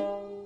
啊。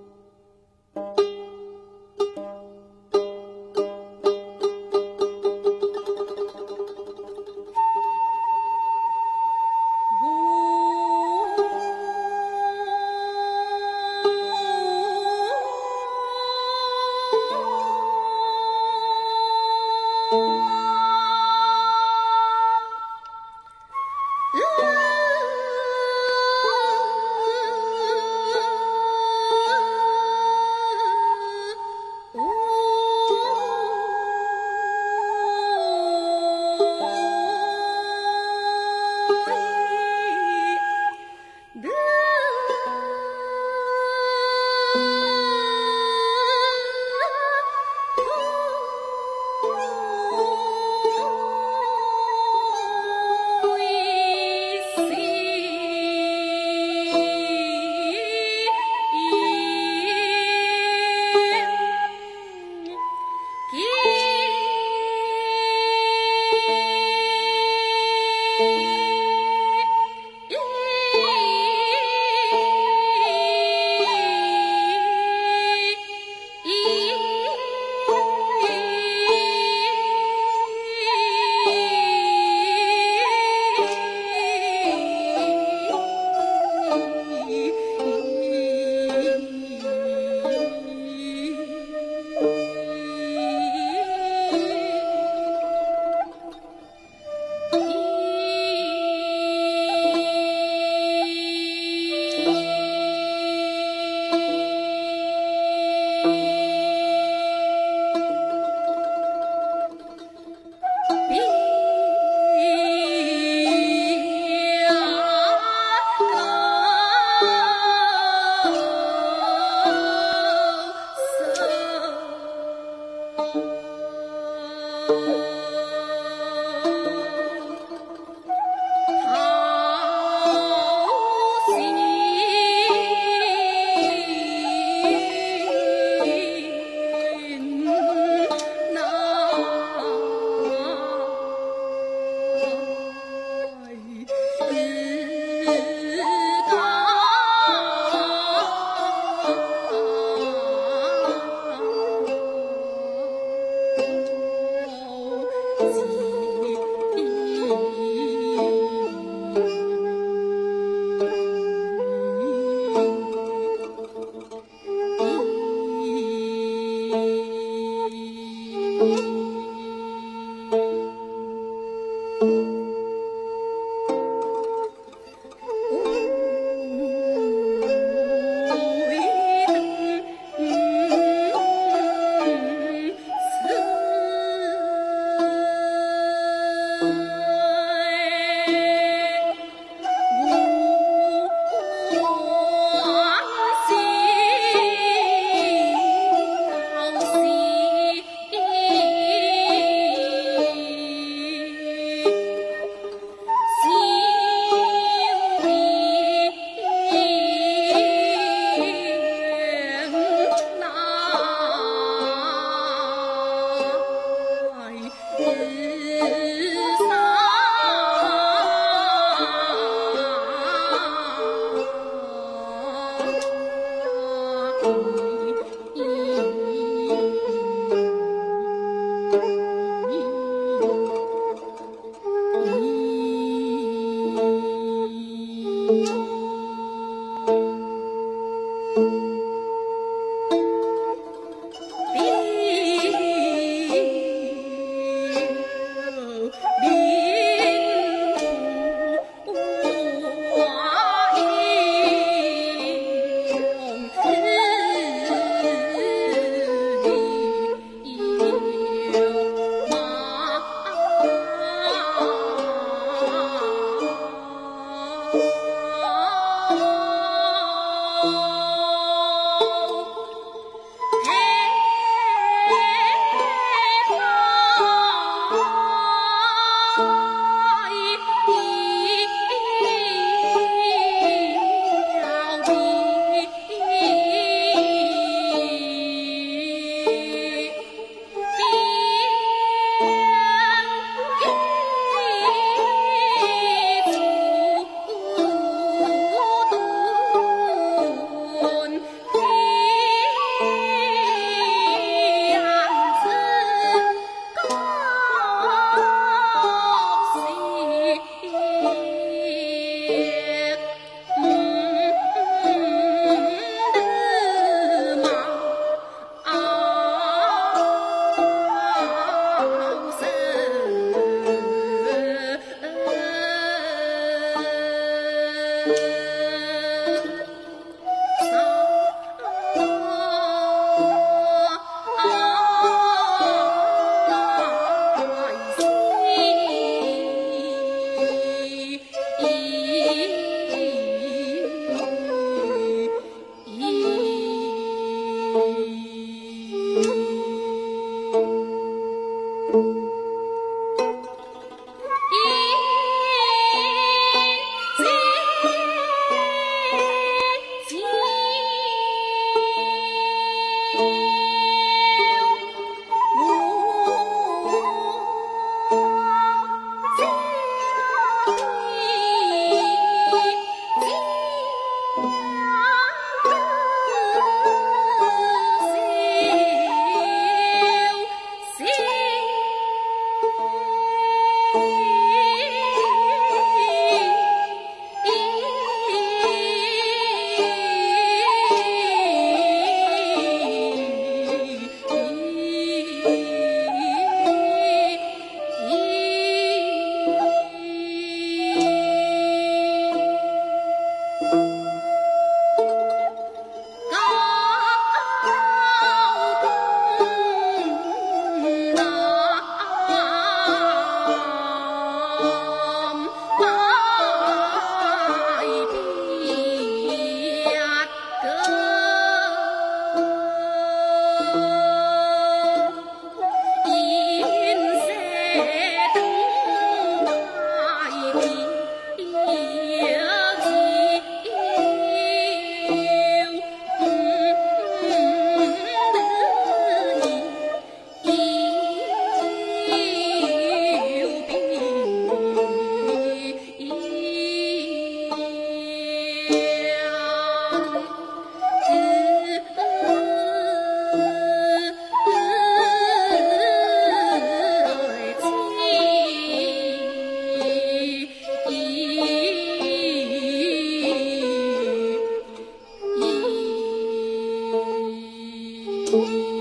Música